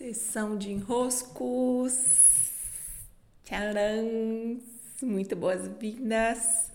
Sessão de enroscos. Tcharam! Muito boas-vindas.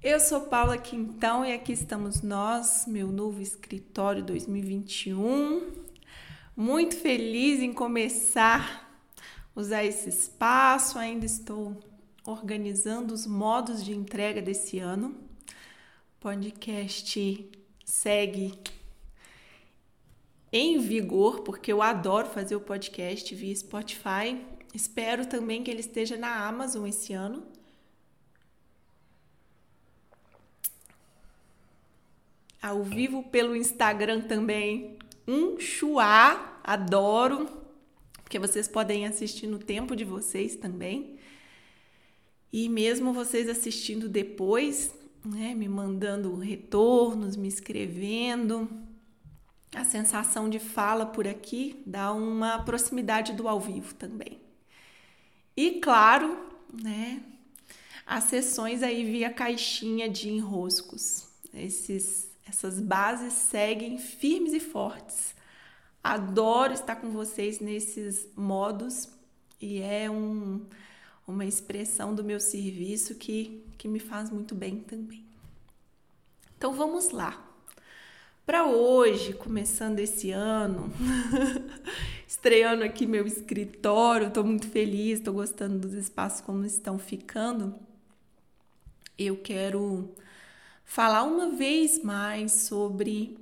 Eu sou Paula Quintão e aqui estamos nós, meu novo escritório 2021. Muito feliz em começar a usar esse espaço. Ainda estou organizando os modos de entrega desse ano. O podcast segue em vigor, porque eu adoro fazer o podcast via Spotify. Espero também que ele esteja na Amazon esse ano. Ao vivo pelo Instagram também. Um chuá, adoro, porque vocês podem assistir no tempo de vocês também. E mesmo vocês assistindo depois, né, me mandando retornos, me escrevendo, a sensação de fala por aqui dá uma proximidade do ao vivo também. E claro, né, as sessões aí via caixinha de enroscos. Esses, essas bases seguem firmes e fortes. Adoro estar com vocês nesses modos e é um, uma expressão do meu serviço que, que me faz muito bem também. Então vamos lá. Para hoje, começando esse ano, estreando aqui meu escritório, estou muito feliz, estou gostando dos espaços como estão ficando. Eu quero falar uma vez mais sobre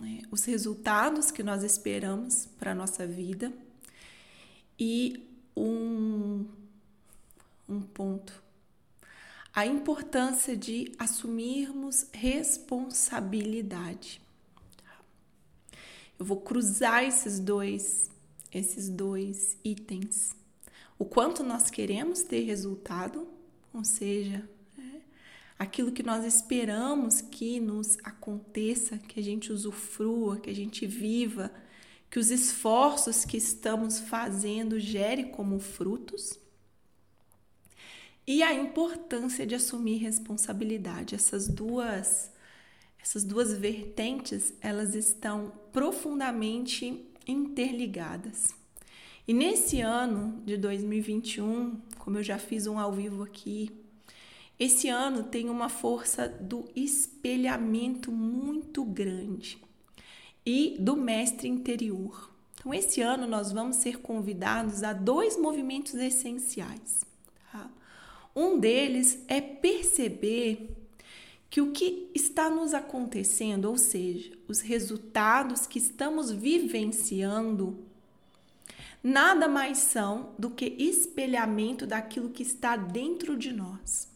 é, os resultados que nós esperamos para a nossa vida e um, um ponto a importância de assumirmos responsabilidade. Eu vou cruzar esses dois, esses dois itens. O quanto nós queremos ter resultado, ou seja, é, aquilo que nós esperamos que nos aconteça, que a gente usufrua, que a gente viva, que os esforços que estamos fazendo gere como frutos. E a importância de assumir responsabilidade. Essas duas essas duas vertentes, elas estão profundamente interligadas. E nesse ano de 2021, como eu já fiz um ao vivo aqui, esse ano tem uma força do espelhamento muito grande e do mestre interior. Então, esse ano nós vamos ser convidados a dois movimentos essenciais. Tá? Um deles é perceber que o que está nos acontecendo, ou seja, os resultados que estamos vivenciando, nada mais são do que espelhamento daquilo que está dentro de nós.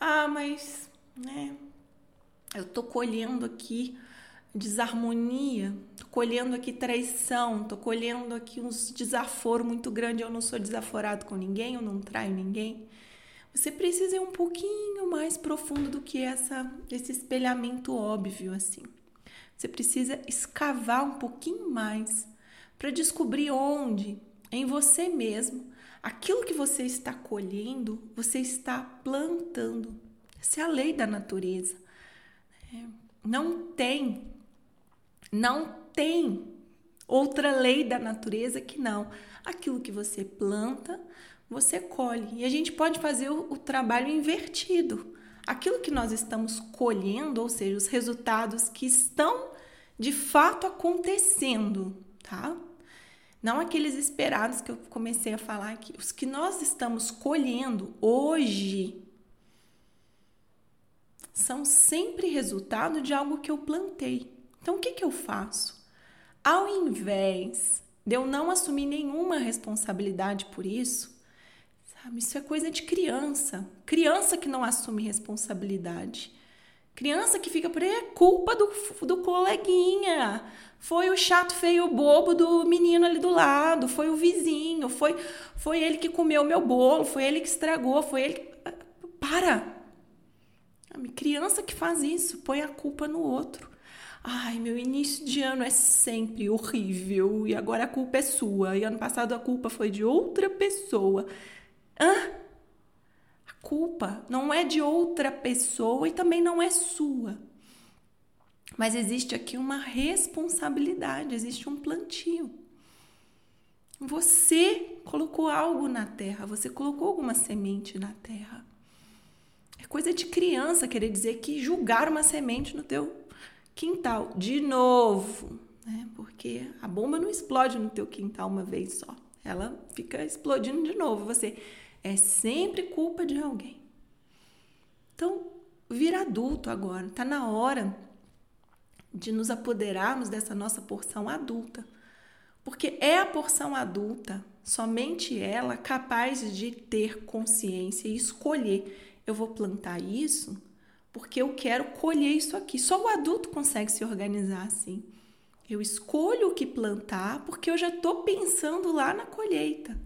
Ah, mas, né, eu tô colhendo aqui desarmonia, tô colhendo aqui traição, tô colhendo aqui uns desaforo muito grande, eu não sou desaforado com ninguém, eu não traio ninguém. Você precisa ir um pouquinho mais profundo do que essa, esse espelhamento óbvio assim. Você precisa escavar um pouquinho mais para descobrir onde em você mesmo aquilo que você está colhendo, você está plantando. Essa é a lei da natureza. É, não tem, não tem outra lei da natureza que não. Aquilo que você planta, você colhe. E a gente pode fazer o, o trabalho invertido. Aquilo que nós estamos colhendo, ou seja, os resultados que estão de fato acontecendo, tá? Não aqueles esperados que eu comecei a falar aqui. Os que nós estamos colhendo hoje são sempre resultado de algo que eu plantei. Então, o que, que eu faço? Ao invés de eu não assumir nenhuma responsabilidade por isso? Isso é coisa de criança. Criança que não assume responsabilidade. Criança que fica por aí é culpa do, do coleguinha. Foi o chato, feio, bobo do menino ali do lado. Foi o vizinho. Foi, foi ele que comeu meu bolo. Foi ele que estragou. Foi ele. Que... Para! Criança que faz isso, põe a culpa no outro. Ai, meu início de ano é sempre horrível e agora a culpa é sua. E ano passado a culpa foi de outra pessoa. Hã? A culpa não é de outra pessoa e também não é sua. Mas existe aqui uma responsabilidade, existe um plantio. Você colocou algo na terra, você colocou alguma semente na terra. É coisa de criança querer dizer que julgar uma semente no teu quintal. De novo, né? Porque a bomba não explode no teu quintal uma vez só. Ela fica explodindo de novo. Você é sempre culpa de alguém. Então, vira adulto agora. Tá na hora de nos apoderarmos dessa nossa porção adulta. Porque é a porção adulta, somente ela, capaz de ter consciência e escolher: eu vou plantar isso porque eu quero colher isso aqui. Só o adulto consegue se organizar assim. Eu escolho o que plantar porque eu já estou pensando lá na colheita.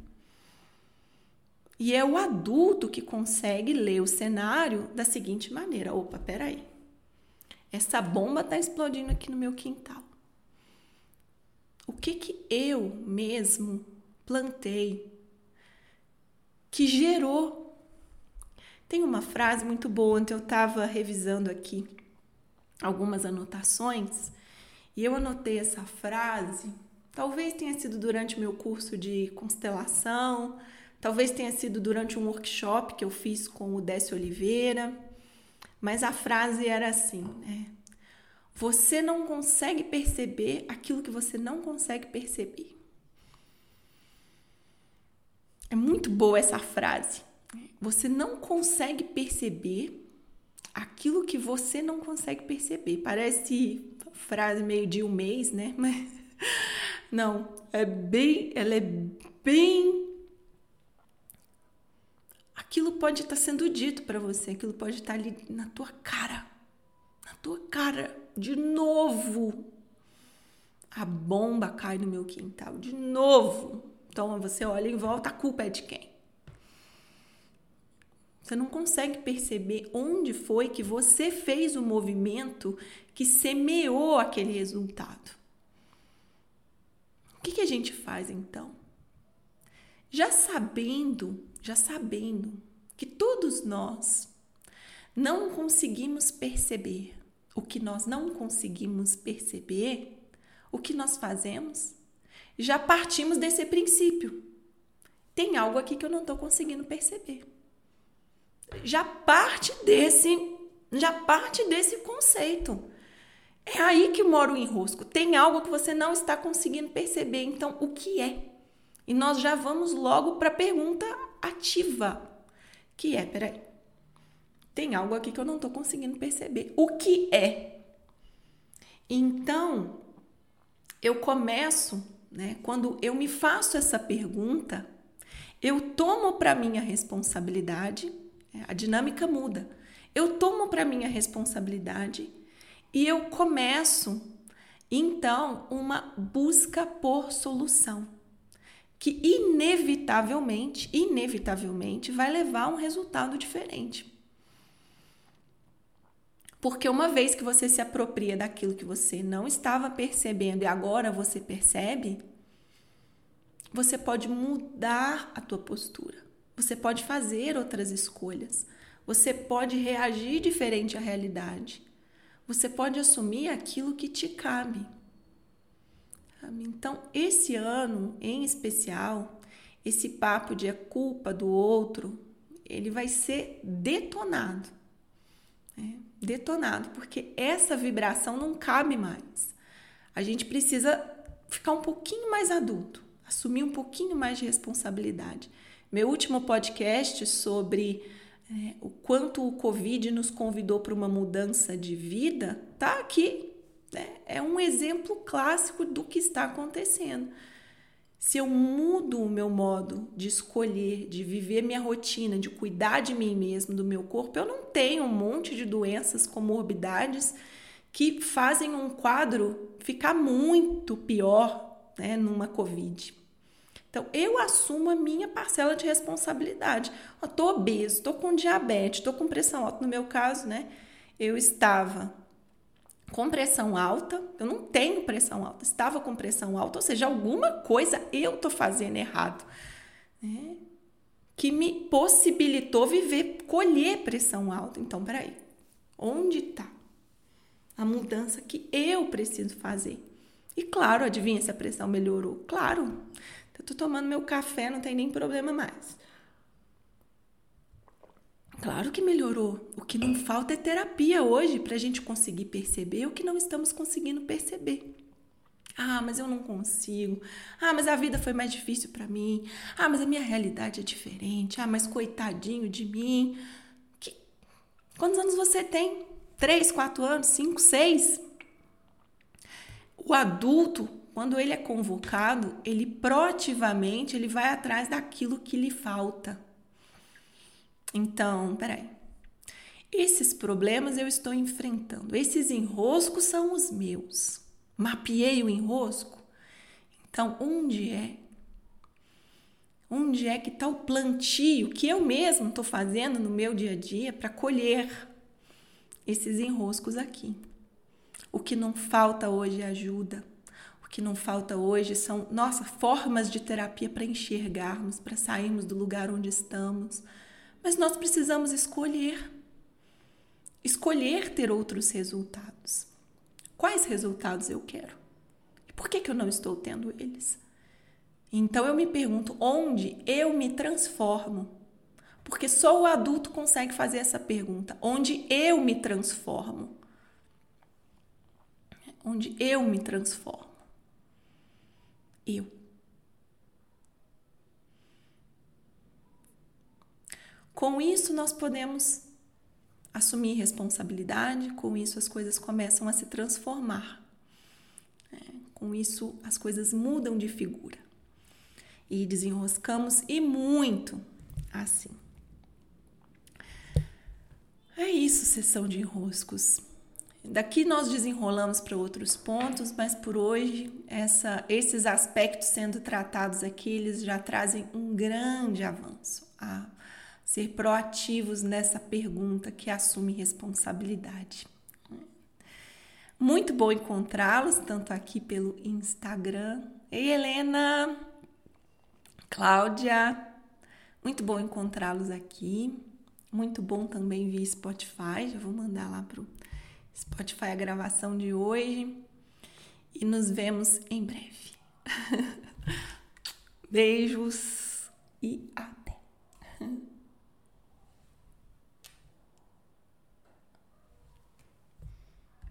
E é o adulto que consegue ler o cenário da seguinte maneira: opa, peraí. Essa bomba está explodindo aqui no meu quintal. O que que eu mesmo plantei que gerou? Tem uma frase muito boa, ontem eu estava revisando aqui algumas anotações e eu anotei essa frase, talvez tenha sido durante meu curso de constelação, talvez tenha sido durante um workshop que eu fiz com o Décio Oliveira, mas a frase era assim, né? Você não consegue perceber aquilo que você não consegue perceber. É muito boa essa frase. Você não consegue perceber aquilo que você não consegue perceber. Parece frase meio de um mês, né? Mas não, é bem, ela é bem aquilo pode estar sendo dito para você, aquilo pode estar ali na tua cara. Na tua cara, de novo. A bomba cai no meu quintal, de novo. Então você olha em volta, a culpa é de quem? Você não consegue perceber onde foi que você fez o movimento que semeou aquele resultado. O que, que a gente faz então? Já sabendo, já sabendo que todos nós não conseguimos perceber o que nós não conseguimos perceber, o que nós fazemos? Já partimos desse princípio. Tem algo aqui que eu não estou conseguindo perceber já parte desse, já parte desse conceito. É aí que mora o enrosco. Tem algo que você não está conseguindo perceber. Então, o que é? E nós já vamos logo para a pergunta ativa, que é, peraí, tem algo aqui que eu não estou conseguindo perceber. O que é? Então, eu começo, né? Quando eu me faço essa pergunta, eu tomo para minha responsabilidade é, a dinâmica muda. Eu tomo para mim a responsabilidade e eu começo então uma busca por solução que inevitavelmente, inevitavelmente vai levar a um resultado diferente. Porque uma vez que você se apropria daquilo que você não estava percebendo e agora você percebe, você pode mudar a tua postura. Você pode fazer outras escolhas. Você pode reagir diferente à realidade. Você pode assumir aquilo que te cabe. Então, esse ano em especial, esse papo de a culpa do outro, ele vai ser detonado. Né? Detonado, porque essa vibração não cabe mais. A gente precisa ficar um pouquinho mais adulto, assumir um pouquinho mais de responsabilidade. Meu último podcast sobre é, o quanto o Covid nos convidou para uma mudança de vida tá aqui. Né? É um exemplo clássico do que está acontecendo. Se eu mudo o meu modo de escolher, de viver minha rotina, de cuidar de mim mesmo, do meu corpo, eu não tenho um monte de doenças, comorbidades que fazem um quadro ficar muito pior né, numa Covid. Então, eu assumo a minha parcela de responsabilidade. Tô obeso, tô com diabetes, tô com pressão alta. No meu caso, né? Eu estava com pressão alta, eu não tenho pressão alta, estava com pressão alta, ou seja, alguma coisa eu tô fazendo errado, né? Que me possibilitou viver, colher pressão alta. Então, peraí, onde está a mudança que eu preciso fazer? E claro, adivinha se a pressão melhorou? Claro, Eu tô tomando meu café, não tem nem problema mais. Claro que melhorou. O que não falta é terapia hoje para a gente conseguir perceber o que não estamos conseguindo perceber. Ah, mas eu não consigo. Ah, mas a vida foi mais difícil para mim. Ah, mas a minha realidade é diferente. Ah, mas coitadinho de mim. Que... Quantos anos você tem? Três, quatro anos, cinco, seis? O adulto, quando ele é convocado, ele proativamente ele vai atrás daquilo que lhe falta. Então, peraí. Esses problemas eu estou enfrentando. Esses enroscos são os meus. Mapeei o enrosco. Então, onde é? Onde é que está o plantio que eu mesmo estou fazendo no meu dia a dia para colher esses enroscos aqui? O que não falta hoje é ajuda. O que não falta hoje são, nossa, formas de terapia para enxergarmos, para sairmos do lugar onde estamos. Mas nós precisamos escolher. Escolher ter outros resultados. Quais resultados eu quero? E por que, que eu não estou tendo eles? Então eu me pergunto onde eu me transformo. Porque só o adulto consegue fazer essa pergunta. Onde eu me transformo? Onde eu me transformo? Eu. Com isso, nós podemos assumir responsabilidade, com isso, as coisas começam a se transformar. É, com isso, as coisas mudam de figura. E desenroscamos e muito assim. É isso, sessão de enroscos. Daqui nós desenrolamos para outros pontos, mas por hoje essa, esses aspectos sendo tratados aqui, eles já trazem um grande avanço. A ser proativos nessa pergunta que assume responsabilidade. Muito bom encontrá-los, tanto aqui pelo Instagram. Ei, Helena! Cláudia! Muito bom encontrá-los aqui. Muito bom também via Spotify. Já vou mandar lá pro Spotify a gravação de hoje. E nos vemos em breve. Beijos e até!